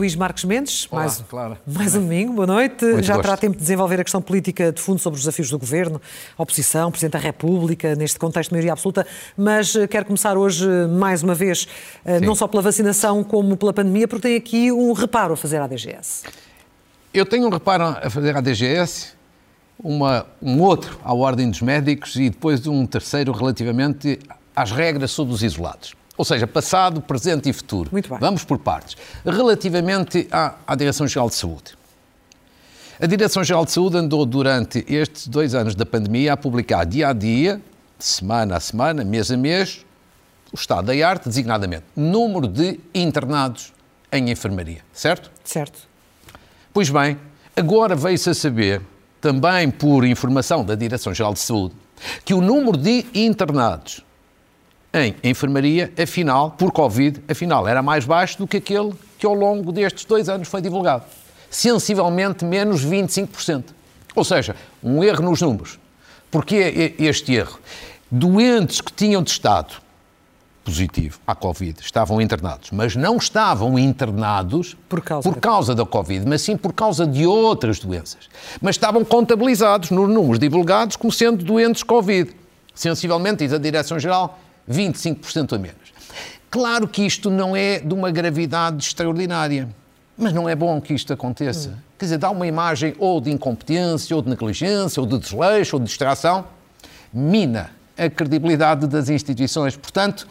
Luís Marcos Mendes, Olá, mais, Clara. mais um domingo, boa noite. Muito Já gosto. terá tempo de desenvolver a questão política de fundo sobre os desafios do governo, a oposição, Presidente da República, neste contexto de maioria absoluta, mas eh, quero começar hoje, eh, mais uma vez, eh, Sim. não só pela vacinação como pela pandemia, porque tem aqui um reparo a fazer à DGS. Eu tenho um reparo a fazer à DGS, uma, um outro à Ordem dos Médicos e depois um terceiro relativamente às regras sobre os isolados. Ou seja, passado, presente e futuro. Muito bem. Vamos por partes. Relativamente à, à Direção-Geral de Saúde. A Direção-Geral de Saúde andou durante estes dois anos da pandemia a publicar dia a dia, semana a semana, mês a mês, o estado da arte, designadamente, número de internados em enfermaria, certo? Certo? Pois bem, agora veio-se a saber, também por informação da Direção-Geral de Saúde, que o número de internados em enfermaria, afinal, por Covid, afinal, era mais baixo do que aquele que ao longo destes dois anos foi divulgado. Sensivelmente menos 25%. Ou seja, um erro nos números. Porquê este erro? Doentes que tinham testado positivo à Covid estavam internados, mas não estavam internados Por causa por da- causa da Covid, mas sim por causa de outras doenças. Mas estavam contabilizados nos números divulgados como sendo doentes Covid. Sensivelmente, diz a Direção-Geral, 25% a menos. Claro que isto não é de uma gravidade extraordinária, mas não é bom que isto aconteça. Quer dizer, dá uma imagem ou de incompetência, ou de negligência, ou de desleixo, ou de distração, mina a credibilidade das instituições. Portanto,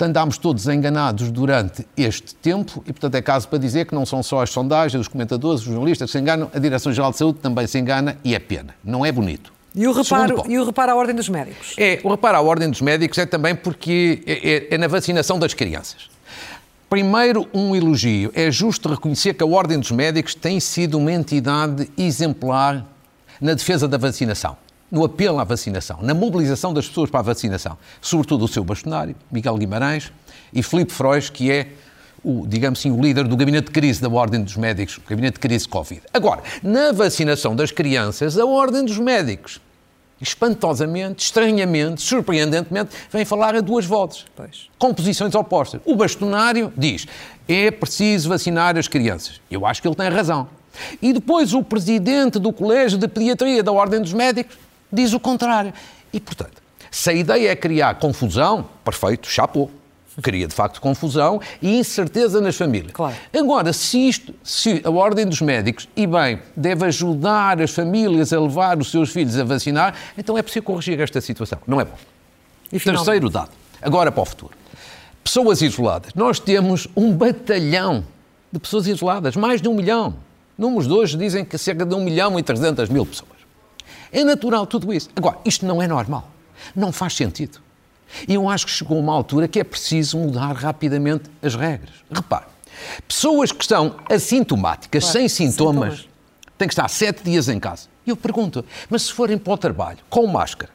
andámos todos enganados durante este tempo e, portanto, é caso para dizer que não são só as sondagens, os comentadores, os jornalistas que se enganam, a Direção-Geral de Saúde também se engana e é pena. Não é bonito. E o reparo, e o reparo à Ordem dos Médicos? É, o reparo à Ordem dos Médicos é também porque é, é- é na vacinação das crianças. Primeiro, um elogio. É justo reconhecer que a Ordem dos Médicos tem sido uma entidade exemplar na defesa da vacinação, no apelo à vacinação, na mobilização das pessoas para a vacinação. Sobretudo o seu bastonário, Miguel Guimarães, e Filipe Frois, que é o, digamos assim, o líder do gabinete de crise da Ordem dos Médicos, o gabinete de crise Covid. Agora, na vacinação das crianças, a Ordem dos Médicos espantosamente, estranhamente, surpreendentemente, vem falar a duas vozes. Pois. Com posições opostas. O bastonário diz: é preciso vacinar as crianças. Eu acho que ele tem razão. E depois o presidente do Colégio de Pediatria da Ordem dos Médicos diz o contrário. E, portanto, se a ideia é criar confusão, perfeito, chapou. Cria, de facto, confusão e incerteza nas famílias. Claro. Agora, se isto, se a Ordem dos Médicos, e bem, deve ajudar as famílias a levar os seus filhos a vacinar, então é preciso corrigir esta situação. Não é bom. E? Terceiro dado. Agora para o futuro. Pessoas isoladas. Nós temos um batalhão de pessoas isoladas, mais de um milhão. Números de hoje dizem que cerca de um milhão e trezentas mil pessoas. É natural tudo isso. Agora, isto não é normal. Não faz sentido. E eu acho que chegou uma altura que é preciso mudar rapidamente as regras. Repare, pessoas que estão assintomáticas, Claro, sem sintomas, sintomas. têm que estar sete dias em casa. E eu pergunto, mas se forem para o trabalho, com máscara,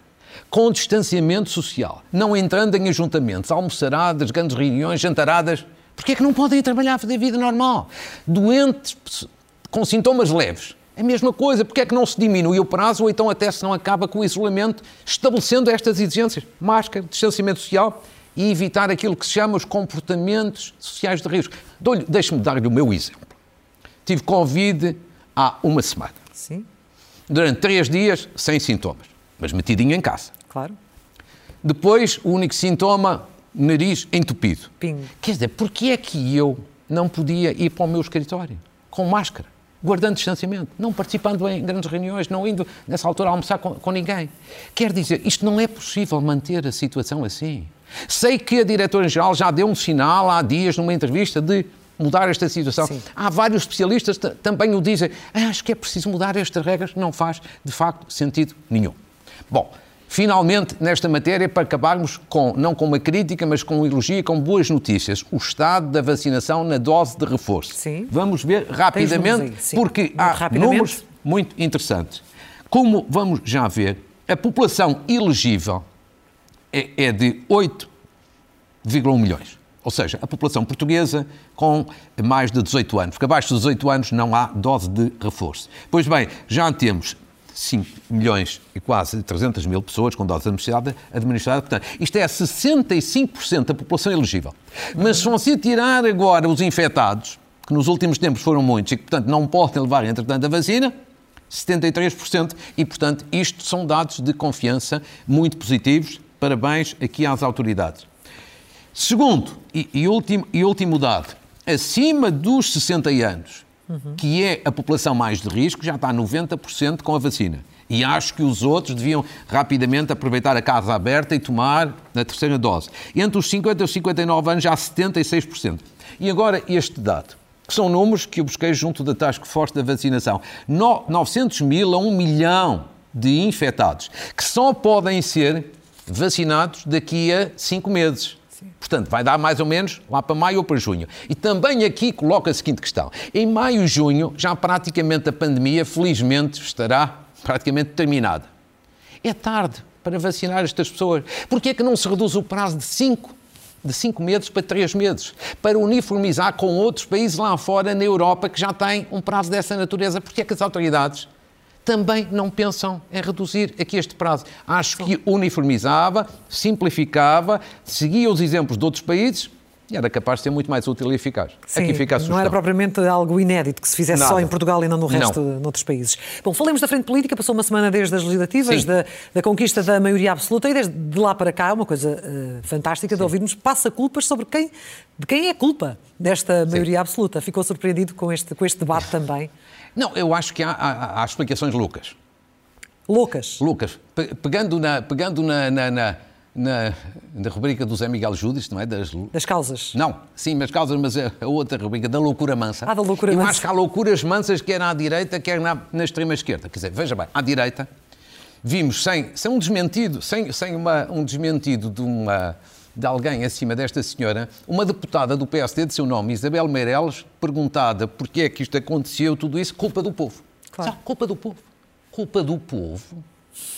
com distanciamento social, não entrando em ajuntamentos, almoçaradas, grandes reuniões, jantaradas, porquê é que não podem ir trabalhar a fazer vida normal? Doentes com sintomas leves, a mesma coisa, porque é que não se diminui o prazo ou então até se não acaba com o isolamento, estabelecendo estas exigências, máscara, distanciamento social e evitar aquilo que se chama os comportamentos sociais de risco. Deixe-me dar-lhe o meu exemplo. Tive Covid há uma semana. Sim, Durante três dias, sem sintomas, mas metidinho em casa. claro. Depois, o único sintoma, nariz entupido. Pingo. Quer dizer, porquê é que eu não podia ir para o meu escritório com máscara, guardando distanciamento, não participando em grandes reuniões, não indo nessa altura almoçar com, com ninguém? Quer dizer, isto não é possível manter a situação assim. Sei que a diretora-geral já deu um sinal há dias numa entrevista de mudar esta situação. Sim. Há vários especialistas que também o dizem. "Ah, acho que é preciso mudar estas regras. Não faz, de facto, sentido nenhum. Bom, finalmente, nesta matéria, para acabarmos com, não com uma crítica, mas com um elogio e com boas notícias, o estado da vacinação na dose de reforço. Sim. Vamos ver rapidamente, aí, porque há rapidamente. números muito interessantes. Como vamos já ver, a população elegível é, é de 8,1 milhões. ou seja, a população portuguesa com mais de 18 anos, porque abaixo de 18 anos não há dose de reforço. Pois bem, já temos 5 milhões e quase 300 mil pessoas com dose administrada, administrada. Portanto, isto é 65% da população elegível. Mas se você tirar agora os infectados, que nos últimos tempos foram muitos e que, portanto, não podem levar, entretanto, a vacina, 73%. E, portanto, isto são dados de confiança muito positivos. Parabéns aqui às autoridades. Segundo e, e último, e último dado, acima dos 60 anos, uhum. que é a população mais de risco, já está 90% com a vacina. E acho que os outros deviam rapidamente aproveitar a casa aberta e tomar a terceira dose. Entre os 50 e os 59 anos, já 76%. E agora este dado, que são números que eu busquei junto da Task Force da vacinação. No, 900 mil a 1 milhão de infectados, que só podem ser vacinados daqui a 5 meses. Portanto, vai dar mais ou menos lá para maio ou para junho. E também aqui coloca a seguinte questão. Em maio e junho, já praticamente a pandemia, felizmente, estará praticamente terminada. É tarde para vacinar estas pessoas. Porquê é que não se reduz o prazo de 5 de 5 meses para 3 meses, para uniformizar com outros países lá fora na Europa que já têm um prazo dessa natureza? Porque é que as autoridades também não pensam em reduzir aqui este prazo. Acho que uniformizava, simplificava, seguia os exemplos de outros países e era capaz de ser muito mais útil e eficaz. Sim, Aqui fica a não era propriamente algo inédito que se fizesse Nada. só em Portugal e não no resto de noutros países. Bom, falemos da frente política, passou uma semana desde as legislativas, da, da, conquista da maioria absoluta e desde lá para cá, uma coisa uh, fantástica Sim. de ouvirmos, passa culpas sobre quem, de quem é a culpa desta maioria Sim. absoluta. Ficou surpreendido com este, com este debate também? Não, eu acho que há, há, há explicações loucas. Loucas? Loucas. Pegando na, pegando na, na, na, na, na rubrica do Zé Miguel Judas, não é? Das, das causas. Não, sim, mas causas, mas é a outra rubrica, da loucura mansa. Ah, da loucura eu mansa. Eu acho que há loucuras mansas, quer na direita, quer na, na extrema esquerda. Quer dizer, veja bem, à direita, vimos sem, sem um desmentido, sem, sem uma, um desmentido de uma de alguém acima desta senhora, uma deputada do PSD de seu nome, Isabel Meireles, perguntada porquê é que isto aconteceu, tudo isso, culpa do povo. Claro. Sabe, culpa do povo. Culpa do povo.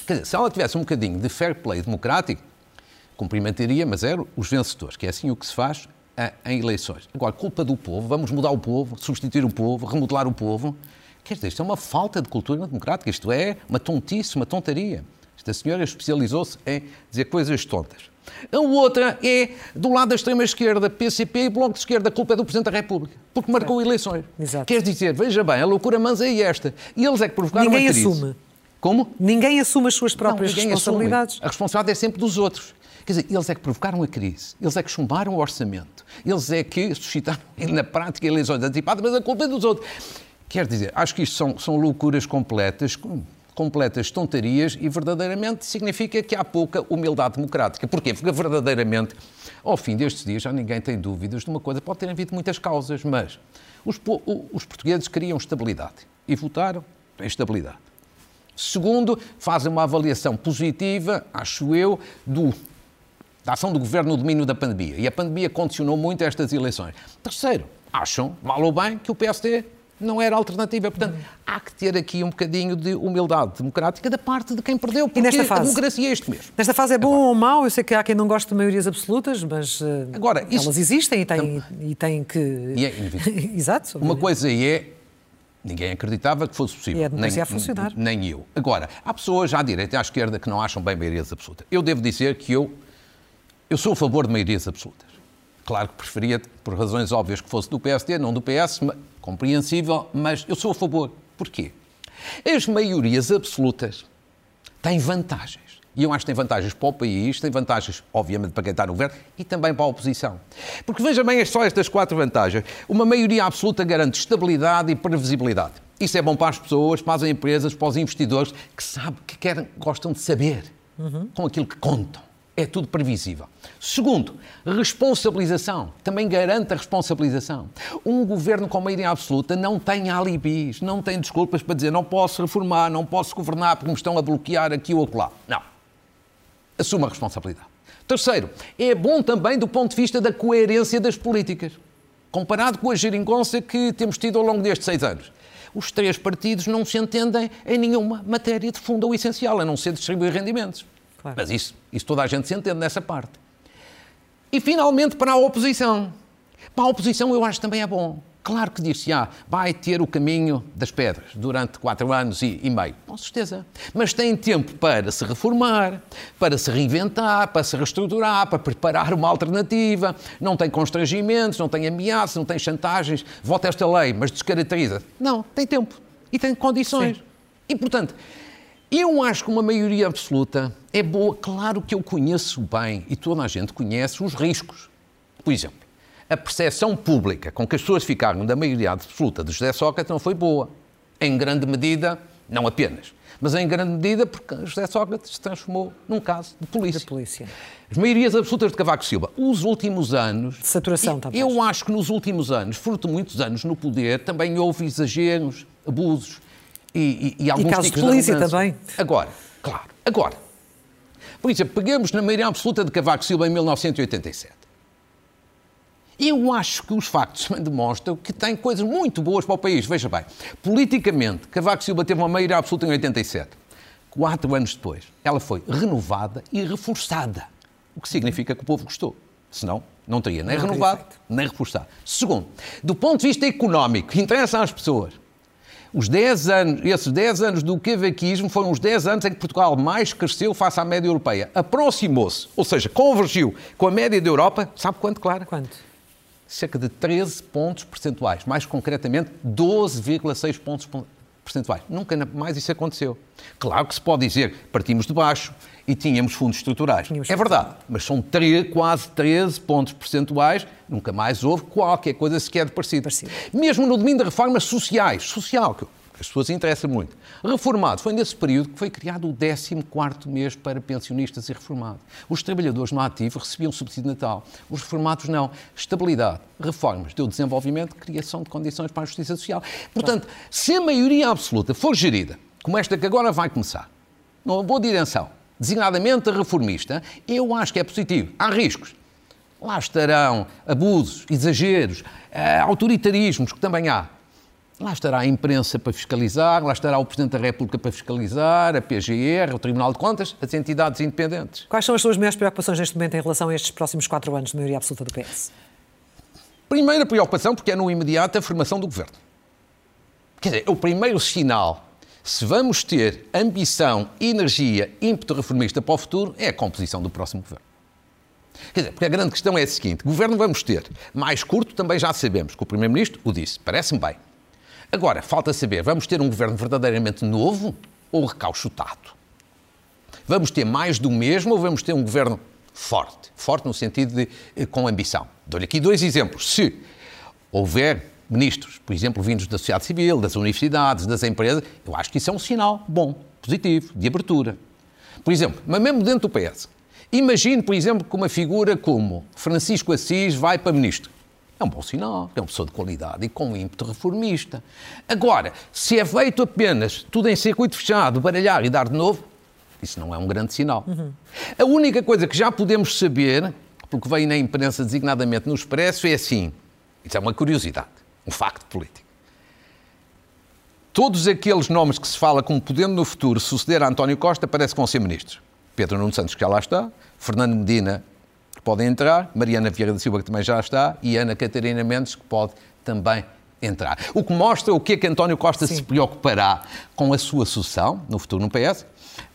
Quer dizer, se ela tivesse um bocadinho de fair play democrático, cumprimentaria, mas era os vencedores, que é assim o que se faz em eleições. Agora, culpa do povo, vamos mudar o povo, substituir o povo, remodelar o povo. Quer dizer, isto é uma falta de cultura democrática, isto é uma tontice, uma tontaria. Esta senhora especializou-se em dizer coisas tontas. A outra é do lado da extrema-esquerda, PCP e Bloco de Esquerda. A culpa é do Presidente da República, porque marcou eleições. Exato. Quer dizer, veja bem, a loucura mansa é esta. E eles é que provocaram Ninguém assume. Como? Ninguém assume as suas próprias Não, responsabilidades. Assume. A responsabilidade é sempre dos outros. Quer dizer, eles é que provocaram a crise, eles é que chumbaram o orçamento, eles é que suscitaram na prática eleições antecipadas, mas a culpa é dos outros. Quer dizer, acho que isto são, são loucuras completas, completas tontarias e verdadeiramente significa que há pouca humildade democrática. Porquê? Porque verdadeiramente, ao fim destes dias, já ninguém tem dúvidas de uma coisa. Pode ter havido muitas causas, mas os, os portugueses queriam estabilidade e votaram em estabilidade. Segundo, fazem uma avaliação positiva, acho eu, do, da ação do governo no domínio da pandemia. E a pandemia condicionou muito estas eleições. Terceiro, acham, mal ou bem, que o PSD não era alternativa. Portanto, há que ter aqui um bocadinho de humildade democrática da parte de quem perdeu, porque fase, a democracia é isto mesmo. Nesta fase é bom Agora, ou mau? Eu sei que há quem não goste de maiorias absolutas, mas eh, Agora, isso, elas existem e têm, e têm que... E é. Exato. Uma coisa é Ninguém acreditava que fosse possível. E a nem, a funcionar. Nem eu. Agora, há pessoas à direita e à esquerda que não acham bem maiorias absolutas. Eu devo dizer que eu, eu sou a favor de maiorias absolutas. Claro que preferia, por razões óbvias, que fosse do PSD, não do PS, compreensível, mas eu sou a favor. Porquê? As maiorias absolutas têm vantagens. E eu acho que tem vantagens para o país, tem vantagens, obviamente, para quem está no governo e também para a oposição. Porque veja bem, é só estas quatro vantagens. Uma maioria absoluta garante estabilidade e previsibilidade. Isso é bom para as pessoas, para as empresas, para os investidores que sabem, que querem, gostam de saber uhum. com aquilo que contam é tudo previsível. Segundo, responsabilização. Também garante a responsabilização. Um governo com maioria absoluta não tem alibis, não tem desculpas para dizer não posso reformar, não posso governar porque me estão a bloquear aqui ou acolá. Não. Assuma a responsabilidade. Terceiro, é bom também do ponto de vista da coerência das políticas, comparado com a geringonça que temos tido ao longo destes seis anos. Os três partidos não se entendem em nenhuma matéria de fundo ou essencial, a não ser distribuir rendimentos. Claro. Mas isso, isso toda a gente se entende nessa parte. E finalmente para a oposição. Para a oposição eu acho que também é bom. Claro que disse, ah, vai ter o caminho das pedras durante quatro anos e, e, meio. Com certeza. Mas tem tempo para se reformar, para se reinventar, para se reestruturar, para preparar uma alternativa. Não tem constrangimentos, não tem ameaças, não tem chantagens. Vota esta lei, mas descaracteriza. Não, tem tempo e tem condições. Sim. E, portanto, eu acho que uma maioria absoluta é boa. Claro que eu conheço bem, e toda a gente conhece, os riscos. Por exemplo, a percepção pública com que as pessoas ficaram da maioria absoluta de José Sócrates não foi boa. Em grande medida, não apenas, mas em grande medida porque José Sócrates se transformou num caso de polícia. De polícia. As maiorias absolutas de Cavaco Silva. Os últimos anos... De saturação, talvez. Eu acho que nos últimos anos, fruto de muitos anos no poder, também houve exageros, abusos e, e, e alguns e casos de polícia também. Agora, claro, agora. Por exemplo, pegamos na maioria absoluta de Cavaco Silva em 1987. Eu acho que os factos demonstram que tem coisas muito boas para o país. Veja bem, politicamente, Cavaco Silva teve uma maioria absoluta em 87. Quatro anos depois, ela foi renovada e reforçada. O que significa que o povo gostou. Senão, não teria nem não renovado, nem reforçado. Segundo, do ponto de vista económico, interessa às pessoas. Os 10 anos, esses 10 anos do cavaquismo foram os 10 anos em que Portugal mais cresceu face à média europeia. Aproximou-se, ou seja, convergiu com a média da Europa, sabe quanto, claro? Quanto? cerca de 13 pontos percentuais, mais concretamente 12,6 pontos percentuais. Nunca mais isso aconteceu. Claro que se pode dizer partimos de baixo e tínhamos fundos estruturais. Tínhamos é verdade, mas são 3, quase 13 pontos percentuais, nunca mais houve qualquer coisa sequer de parecido. Mesmo no domínio de reformas sociais, social, que as pessoas interessam muito. Reformado, foi nesse período que foi criado o 14º mês para pensionistas e reformados. Os trabalhadores no ativo recebiam subsídio de Natal, os reformados não. Estabilidade, reformas, deu desenvolvimento, criação de condições para a justiça social. Portanto, se a maioria absoluta for gerida, como esta que agora vai começar, numa boa direção, designadamente reformista, eu acho que é positivo. Há riscos. Lá estarão abusos, exageros, eh, autoritarismos, que também há. Lá estará a imprensa para fiscalizar, lá estará o Presidente da República para fiscalizar, a PGR, o Tribunal de Contas, as entidades independentes. Quais são as suas maiores preocupações neste momento em relação a estes próximos quatro anos de maioria absoluta do PS? Primeira preocupação, porque é no imediato a formação do Governo. Quer dizer, o primeiro sinal, se vamos ter ambição, energia, ímpeto reformista para o futuro, é a composição do próximo Governo. Quer dizer, porque a grande questão é a seguinte: governo vamos ter. Mais curto também já sabemos, que o Primeiro-Ministro o disse, parece-me bem. Agora, falta saber, vamos ter um governo verdadeiramente novo ou recauchutado? Vamos ter mais do mesmo ou vamos ter um governo forte? Forte no sentido de eh, com ambição. Dou-lhe aqui dois exemplos. Se houver ministros, por exemplo, vindos da sociedade civil, das universidades, das empresas, eu acho que isso é um sinal bom, positivo, de abertura. Por exemplo, mas mesmo dentro do PS, imagine, por exemplo, que uma figura como Francisco Assis vai para ministro. É um bom sinal, é uma pessoa de qualidade e com ímpeto reformista. Agora, se é feito apenas tudo em circuito fechado, baralhar e dar de novo, isso não é um grande sinal. Uhum. A única coisa que já podemos saber, porque veio na imprensa designadamente no Expresso, é assim: isso é uma curiosidade, um facto político. Todos aqueles nomes que se fala como podendo no futuro suceder a António Costa parece que vão ser ministros. Pedro Nuno Santos, que já lá está, Fernando Medina, podem entrar, Mariana Vieira da Silva, que também já está, e Ana Catarina Mendes, que pode também entrar. O que mostra o que é que António Costa Sim. se preocupará com a sua sucessão no futuro no PS.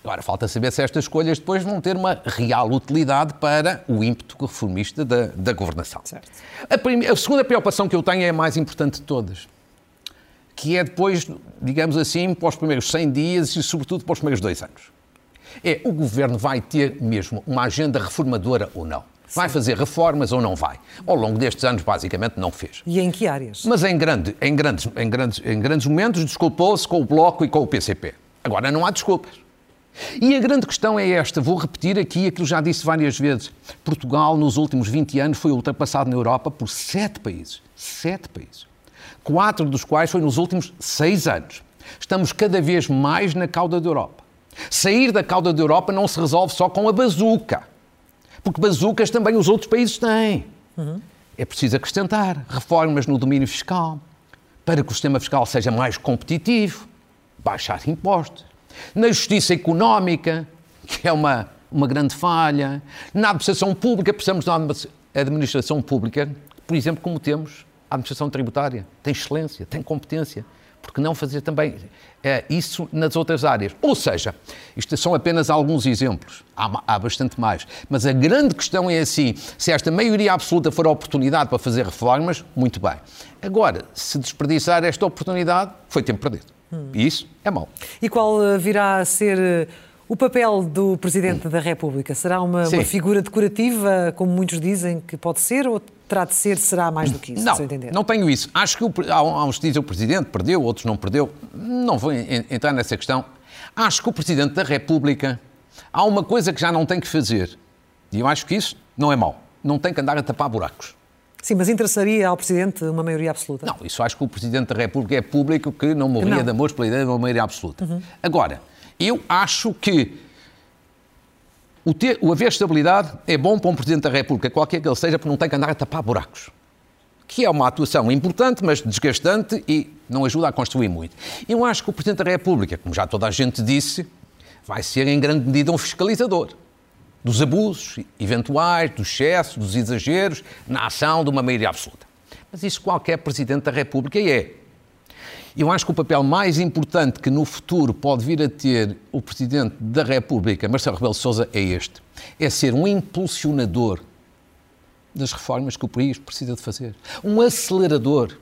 Agora, falta saber se estas escolhas depois vão ter uma real utilidade para o ímpeto reformista da, da governação. A, primeira, a segunda preocupação que eu tenho é a mais importante de todas, que é depois, digamos assim, para os primeiros 100 dias e, sobretudo, para os primeiros dois anos. É, o governo vai ter mesmo uma agenda reformadora ou não? Vai fazer reformas ou não vai? Ao longo destes anos, basicamente, não fez. E em que áreas? Mas em, grande, em, grandes, em, grandes, em grandes momentos desculpou-se com o Bloco e com o PCP. Agora não há desculpas. E a grande questão é esta, vou repetir aqui aquilo que já disse várias vezes. Portugal, nos últimos 20 anos, foi ultrapassado na Europa por sete países. Sete países. Quatro dos quais foi nos últimos seis anos. Estamos cada vez mais na cauda da Europa. Sair da cauda da Europa não se resolve só com a bazuca. Porque bazucas também os outros países têm. Uhum. É preciso acrescentar reformas no domínio fiscal, para que o sistema fiscal seja mais competitivo, baixar impostos. Na justiça económica, que é uma, uma grande falha. Na administração pública, precisamos de uma administração pública, por exemplo, como temos a administração tributária. Tem excelência, tem competência. Porque não fazer também é, isso nas outras áreas? Ou seja, isto são apenas alguns exemplos, há, há bastante mais. Mas a grande questão é assim: se esta maioria absoluta for a oportunidade para fazer reformas, muito bem. Agora, se desperdiçar esta oportunidade, foi tempo perdido. Hum. E isso é mau. E qual eh, virá a ser eh, o papel do Presidente da República será uma, uma, figura decorativa, como muitos dizem que pode ser, ou terá de ser, será mais do que isso, não, Não tenho isso. Acho que o, há uns dizem o Presidente perdeu, outros não perdeu. Não vou entrar nessa questão. Acho que o Presidente da República há uma coisa que já não tem que fazer. E eu acho que isso não é mau. Não tem que andar a tapar buracos. Sim, mas interessaria ao Presidente uma maioria absoluta? Não, isso acho que o Presidente da República é público que não morria não. de amor pela ideia de uma maioria absoluta. Uhum. Agora, eu acho que o, ter, o haver estabilidade é bom para um Presidente da República, qualquer que ele seja, porque não tem que andar a tapar buracos. Que é uma atuação importante, mas desgastante e não ajuda a construir muito. Eu acho que o Presidente da República, como já toda a gente disse, vai ser em grande medida um fiscalizador dos abusos eventuais, dos excessos, dos exageros na ação de uma maioria absoluta. Mas isso qualquer Presidente da República é. Eu acho que o papel mais importante que no futuro pode vir a ter o Presidente da República, Marcelo Rebelo de Sousa, é este. É ser um impulsionador das reformas que o país precisa de fazer. Um acelerador.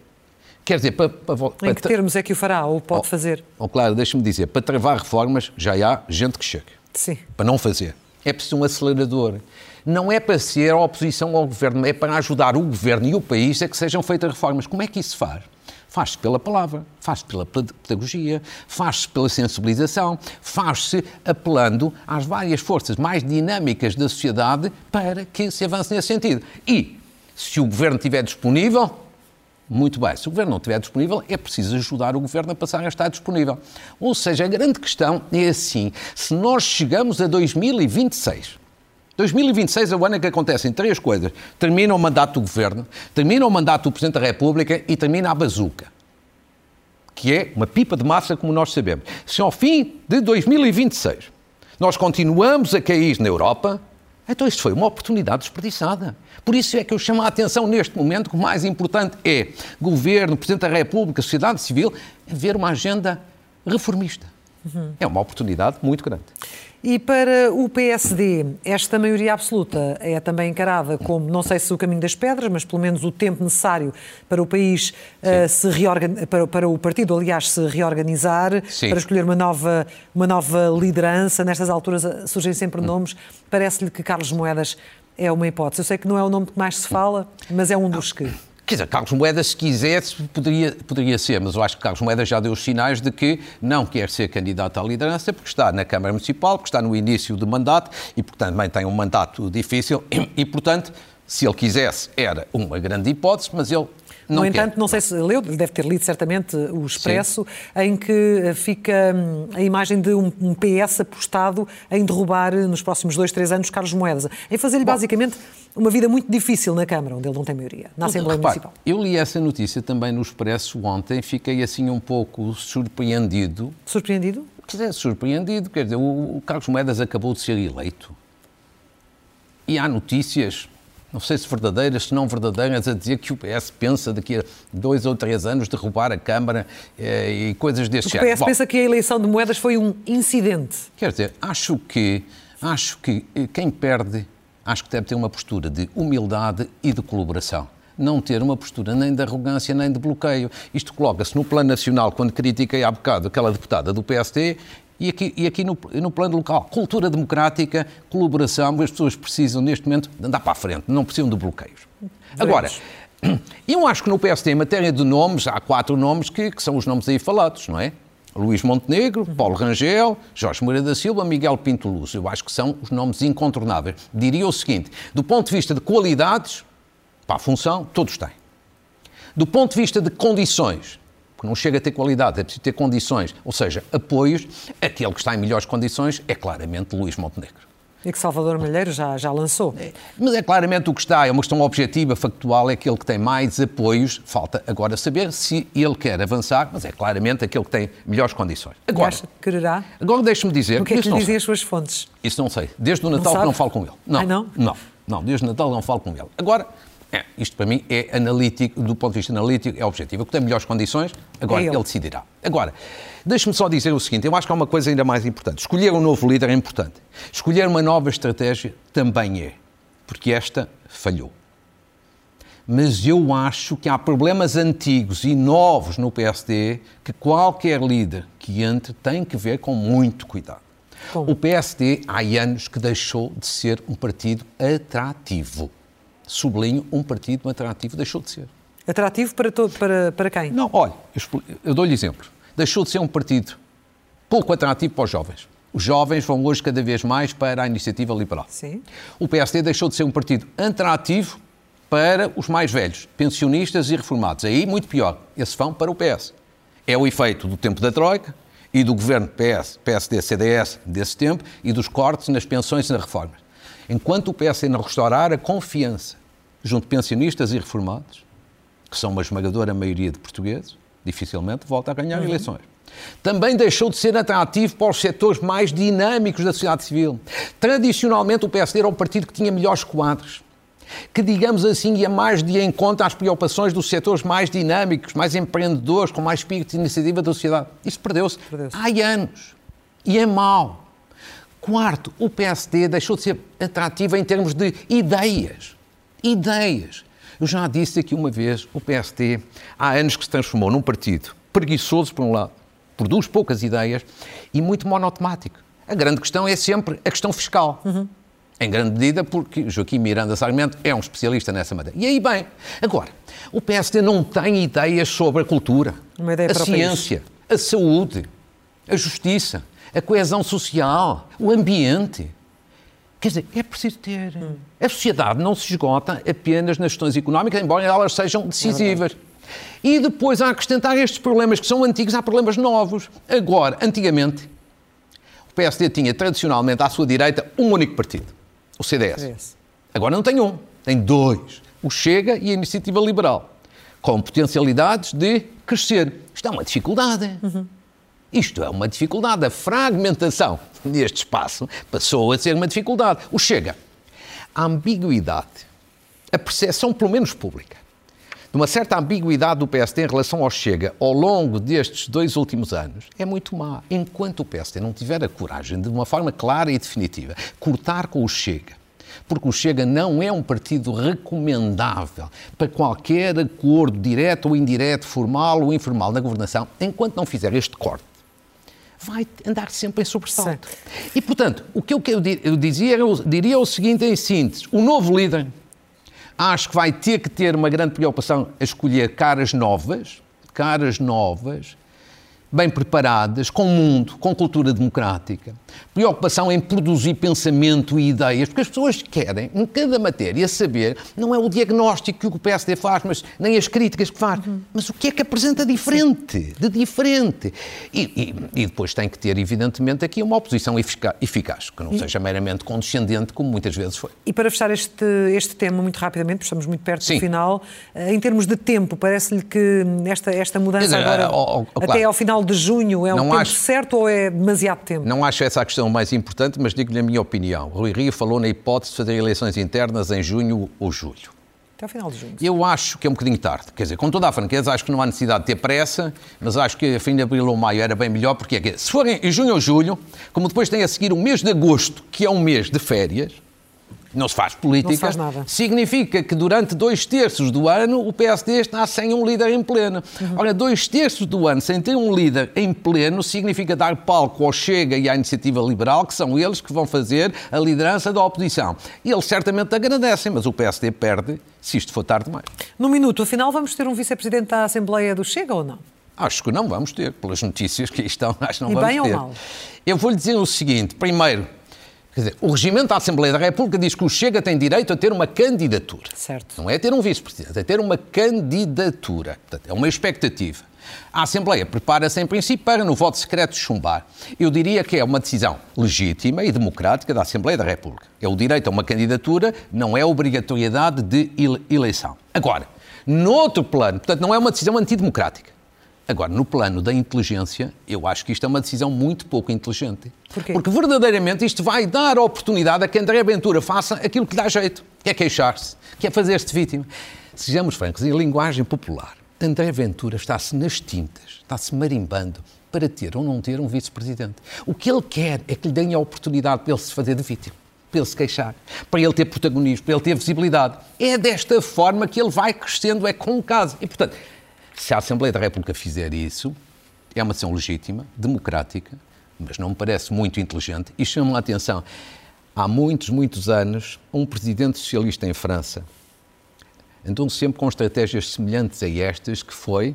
Quer dizer, para, para, para, em que termos é que o fará ou pode oh, fazer? Oh, claro, deixa-me dizer, para travar reformas já há gente que chega. Sim. Para não fazer. É preciso um acelerador. Não é para ser a oposição ao governo, é para ajudar o governo e o país a que sejam feitas reformas. Como é que isso se faz? Faz-se pela palavra, faz-se pela pedagogia, faz-se pela sensibilização, faz-se apelando às várias forças mais dinâmicas da sociedade para que se avance nesse sentido. E, se o governo estiver disponível, muito bem. Se o governo não estiver disponível, é preciso ajudar o governo a passar a estar disponível. Ou seja, a grande questão é assim: se nós chegamos a 2026 2026 é o ano em que acontecem três coisas. Termina o mandato do Governo, termina o mandato do Presidente da República e termina a bazuca. Que é uma pipa de massa, como nós sabemos. Se ao fim de 2026 nós continuamos a cair na Europa, então isto foi uma oportunidade desperdiçada. Por isso é que eu chamo a atenção neste momento que o mais importante é Governo, Presidente da República, sociedade civil, ver uma agenda reformista. Uhum. É uma oportunidade muito grande. E para o PSD, esta maioria absoluta é também encarada como, não sei se o caminho das pedras, mas pelo menos o tempo necessário para o país uh, se reorganizar, para, para, o partido, aliás, se reorganizar, Sim. para escolher uma nova, uma nova liderança. Nestas alturas eh, surgem sempre hum. nomes. Parece-lhe que Carlos Moedas é uma hipótese. Eu sei que não é o nome que mais se fala, mas é um dos que. Quer dizer, Carlos Moedas, se quisesse, poderia, poderia ser, mas eu acho que Carlos Moedas já deu os sinais de que não quer ser candidato à liderança porque está na Câmara Municipal, porque está no início do mandato e, portanto, também tem um mandato difícil. E, portanto, se ele quisesse, era uma grande hipótese, mas ele não no entanto, não sei se leu, deve ter lido certamente o Expresso, Sim. em que fica hum, a imagem de um, PS apostado em derrubar nos próximos dois, três anos Carlos Moedas, em fazer-lhe basicamente uma vida muito difícil na Câmara, onde ele não tem maioria, na Assembleia Repare, Municipal. Eu li essa notícia também no Expresso ontem, fiquei assim um pouco surpreendido. Surpreendido? Quer dizer, surpreendido, quer dizer, o Carlos Moedas acabou de ser eleito. E há notícias não sei se verdadeiras, se não verdadeiras, a dizer que o PS pensa daqui a dois ou três anos derrubar a Câmara eh, e coisas deste género. O PS pensa que a eleição de moedas foi um incidente. Quer dizer, acho que, acho que eh, quem perde, acho que deve ter uma postura de humildade e de colaboração não ter uma postura nem de arrogância nem de bloqueio. Isto coloca-se no plano nacional, quando critiquei há bocado aquela deputada do PSD, e aqui, e aqui no, no plano local. Cultura democrática, colaboração, as pessoas precisam neste momento de andar para a frente, não precisam de bloqueios. Agora, eu acho que no PSD, em matéria de nomes, há quatro nomes que, que são os nomes aí falados, não é? Luís Montenegro, Paulo Rangel, Jorge Moreira da Silva, Miguel Pinto Luz. Eu acho que são os nomes incontornáveis. Diria o seguinte: do ponto de vista de qualidades, para a função, todos têm. Do ponto de vista de condições, porque não chega a ter qualidade, é preciso ter condições, ou seja, apoios. Aquele que está em melhores condições é claramente Luís Montenegro. E que Salvador Malheiro já, já lançou. É, mas é claramente o que está, é uma questão objetiva, factual, é aquele que tem mais apoios. Falta agora saber se ele quer avançar, mas é claramente aquele que tem melhores condições. Agora, acha que quererá? Agora deixe-me dizer... O que é que lhe dizem as suas fontes? Isso não sei. Desde o Natal não que não falo com ele. Não, Ai, não? Não. Não, desde Natal não falo com ele. Agora, é, isto para mim é analítico, do ponto de vista analítico, é objetivo. Eu que tem melhores condições, agora é ele. ele decidirá. Agora, deixe-me só dizer o seguinte: eu acho que há uma coisa ainda mais importante. Escolher um novo líder é importante. Escolher uma nova estratégia também é, porque esta falhou. Mas eu acho que há problemas antigos e novos no PSD que qualquer líder que entre tem que ver com muito cuidado. Como? O PSD há anos que deixou de ser um partido atrativo sublinho, um partido atrativo deixou de ser. Atrativo para, todo, para, para quem? Não, olha, eu, eu dou-lhe exemplo. Deixou de ser um partido pouco atrativo para os jovens. Os jovens vão hoje cada vez mais para a iniciativa liberal. Sim. O PSD deixou de ser um partido atrativo para os mais velhos, pensionistas e reformados. Aí, muito pior, esses vão para o PS. É o efeito do tempo da Troika e do governo PS, PSD, CDS desse tempo e dos cortes nas pensões e nas reformas. Enquanto o PSD não restaurar a confiança junto de pensionistas e reformados, que são uma esmagadora maioria de portugueses, dificilmente volta a ganhar uhum. eleições. Também deixou de ser atrativo para os setores mais dinâmicos da sociedade civil. Tradicionalmente, o PSD era um partido que tinha melhores quadros, que, digamos assim, ia mais de encontro às preocupações dos setores mais dinâmicos, mais empreendedores, com mais espírito de iniciativa da sociedade. Isso perdeu-se perdeu há anos. E é mau. Quarto, o PSD deixou de ser atrativo em termos de ideias ideias. Eu já disse aqui uma vez, o PST há anos que se transformou num partido preguiçoso, por um lado, produz poucas ideias e muito monotemático. A grande questão é sempre a questão fiscal. Uhum. Em grande medida porque Joaquim Miranda Sarmento é um especialista nessa matéria. E aí bem, agora, o PSD não tem ideias sobre a cultura, a ciência, a saúde, a justiça, a coesão social, o ambiente. Quer dizer, é preciso ter. Hum. A sociedade não se esgota apenas nas questões económicas, embora elas sejam decisivas. É e depois, a acrescentar estes problemas que são antigos, há problemas novos. Agora, antigamente, o PSD tinha tradicionalmente à sua direita um único partido, o CDS. CDS. Agora não tem um, tem dois: o Chega e a Iniciativa Liberal, com potencialidades de crescer. Isto é uma dificuldade. Uhum. Isto é uma dificuldade. A fragmentação neste espaço passou a ser uma dificuldade. O Chega. A ambiguidade, a percepção, pelo menos pública, de uma certa ambiguidade do PSD em relação ao Chega ao longo destes dois últimos anos é muito má. Enquanto o PSD não tiver a coragem de, uma forma clara e definitiva, cortar com o Chega, porque o Chega não é um partido recomendável para qualquer acordo direto ou indireto, formal ou informal na governação, enquanto não fizer este corte vai andar sempre em sobressalto. E, portanto, o que eu, eu dizia, eu diria o seguinte em síntese: o novo líder acho que vai ter que ter uma grande preocupação a escolher caras novas, caras novas, bem preparadas, com mundo, com cultura democrática, preocupação em produzir pensamento e ideias, porque as pessoas querem, em cada matéria, saber, não é o diagnóstico que o PSD faz, mas nem as críticas que faz, uhum. mas o que é que apresenta diferente, de diferente. E, e, e, depois tem que ter, evidentemente, aqui uma oposição eficaz, que não seja meramente condescendente, como muitas vezes foi. E para fechar este, este tema muito rapidamente, porque estamos muito perto Sim. do final, eh, em termos de tempo, parece-lhe que esta, esta mudança agora, oh, oh, até ao final final de junho é o tempo acho, certo ou é demasiado tempo? Não acho essa a questão mais importante, mas digo-lhe a minha opinião. Rui Rio falou na hipótese de fazer eleições internas em junho ou julho. Até ao final de junho. Eu acho que é um bocadinho tarde. Quer dizer, com toda a franqueza, acho que não há necessidade de ter pressa, mas acho que a fim de abril ou maio era bem melhor, porque é que, se forem em junho ou julho, como depois tem a seguir o mês de agosto, que é um mês de férias, não se faz política. Não se faz nada. Significa que durante dois terços do ano o PSD está sem um líder em pleno. Uhum. Ora, dois terços do ano sem ter um líder em pleno significa dar palco ao Chega e à Iniciativa Liberal, que são eles que vão fazer a liderança da oposição. E eles certamente agradecem, mas o PSD perde se isto for tarde demais. No minuto, afinal, vamos ter um vice-presidente da Assembleia do Chega ou não? Acho que não vamos ter, pelas notícias que aí estão, acho que não e vamos bem ter. Ou mal? Eu vou-lhe dizer o seguinte: primeiro, Quer dizer, o regimento da Assembleia da República diz que o Chega tem direito a ter uma candidatura. Certo. Não é ter um vice-presidente, é ter uma candidatura. Portanto, é uma expectativa. A Assembleia prepara-se, em princípio, para, no voto secreto, chumbar. Eu diria que é uma decisão legítima e democrática da Assembleia da República. É o direito a uma candidatura, não é obrigatoriedade de eleição. Agora, noutro plano, portanto, não é uma decisão antidemocrática Agora, no plano da inteligência, eu acho que isto é uma decisão muito pouco inteligente. Porquê? Porque verdadeiramente isto vai dar a oportunidade a que André Ventura faça aquilo que dá jeito, que é queixar-se, que é fazer-se vítima. Sejamos francos, em linguagem popular, André Ventura está-se nas tintas, está-se marimbando para ter ou não ter um vice-presidente. O que ele quer é que lhe deem a oportunidade para ele se fazer de vítima para ele se queixar, para ele ter protagonismo, para ele ter visibilidade. É desta forma que ele vai crescendo, é com o caso. E, portanto, se a Assembleia da República fizer isso, é uma ação legítima, democrática, mas não me parece muito inteligente e chama a atenção. Há muitos, muitos anos, um presidente socialista em França andou sempre com estratégias semelhantes a estas, que foi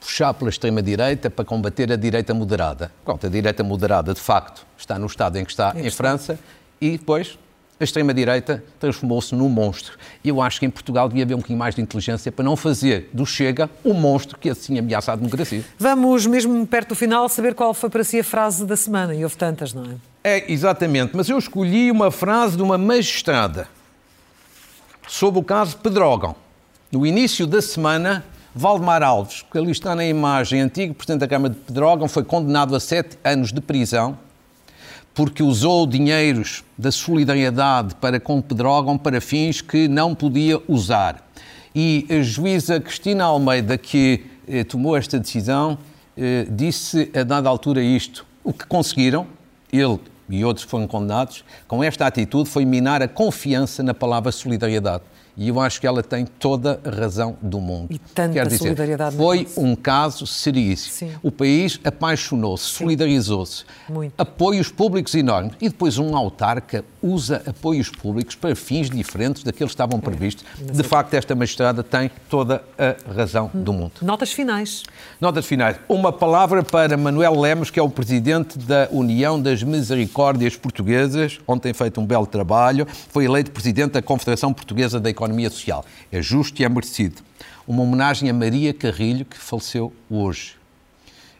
puxar pela extrema-direita para combater a direita moderada. Pronto, a direita moderada, de facto, está no estado em que está, em França, e depois a extrema-direita transformou-se num monstro. E eu acho que em Portugal devia haver um bocadinho mais de inteligência para não fazer do Chega o um monstro que assim ameaça a democracia. Vamos, mesmo perto do final, saber qual foi para si a frase da semana. E houve tantas, não é? É, exatamente. Mas eu escolhi uma frase de uma magistrada sobre o caso Pedrógão. No início da semana, Valdemar Alves, que ali está na imagem, antigo Presidente da Câmara de Pedrógão, foi condenado a sete anos de prisão porque usou dinheiros da solidariedade para com Pedrógão para fins que não podia usar. E a juíza Cristina Almeida, que eh, tomou esta decisão, eh, disse a dada altura isto. O que conseguiram, ele e outros foram condenados, com esta atitude foi minar a confiança na palavra solidariedade. E eu acho que ela tem toda a razão do mundo. E tanta Quer dizer, solidariedade foi um caso seríssimo. Sim. O país apaixonou-se, solidarizou-se. Muito. Apoios públicos enormes. E depois um autarca usa apoios públicos para fins diferentes daqueles que estavam previstos. De facto, esta magistrada tem toda a razão do mundo. Notas finais. Notas finais. Uma palavra para Manuel Lemos, que é o presidente da União das Misericórdias Portuguesas. Ontem feito um belo trabalho. Foi eleito presidente da Confederação Portuguesa da Economia Social. É justo e é merecido. Uma homenagem a Maria Carrilho, que faleceu hoje.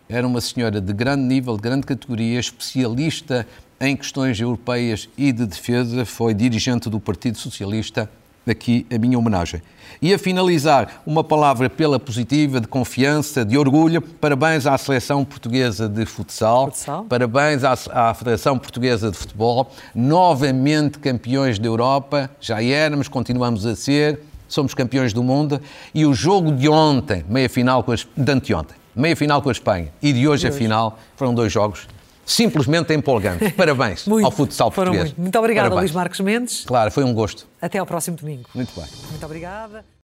Era uma senhora de grande nível, de grande categoria, especialista em questões europeias e de defesa, foi dirigente do Partido Socialista. Aqui a minha homenagem. E a finalizar, uma palavra pela positiva, de confiança, de orgulho. Parabéns à Seleção Portuguesa de Futsal. Futsal. Parabéns à, à Federação Portuguesa de Futebol. Novamente campeões da Europa. Já éramos, continuamos a ser. Somos campeões do mundo. E o jogo de ontem, meia-final com as, de anteontem, meia-final com a Espanha e de hoje a final, foram dois jogos simplesmente empolgantes. Parabéns Muito. ao futsal português. muito. Muito obrigada, Parabéns. Luís Marcos Mendes. Claro, foi um gosto. Até ao próximo domingo. Muito bem. Muito obrigada.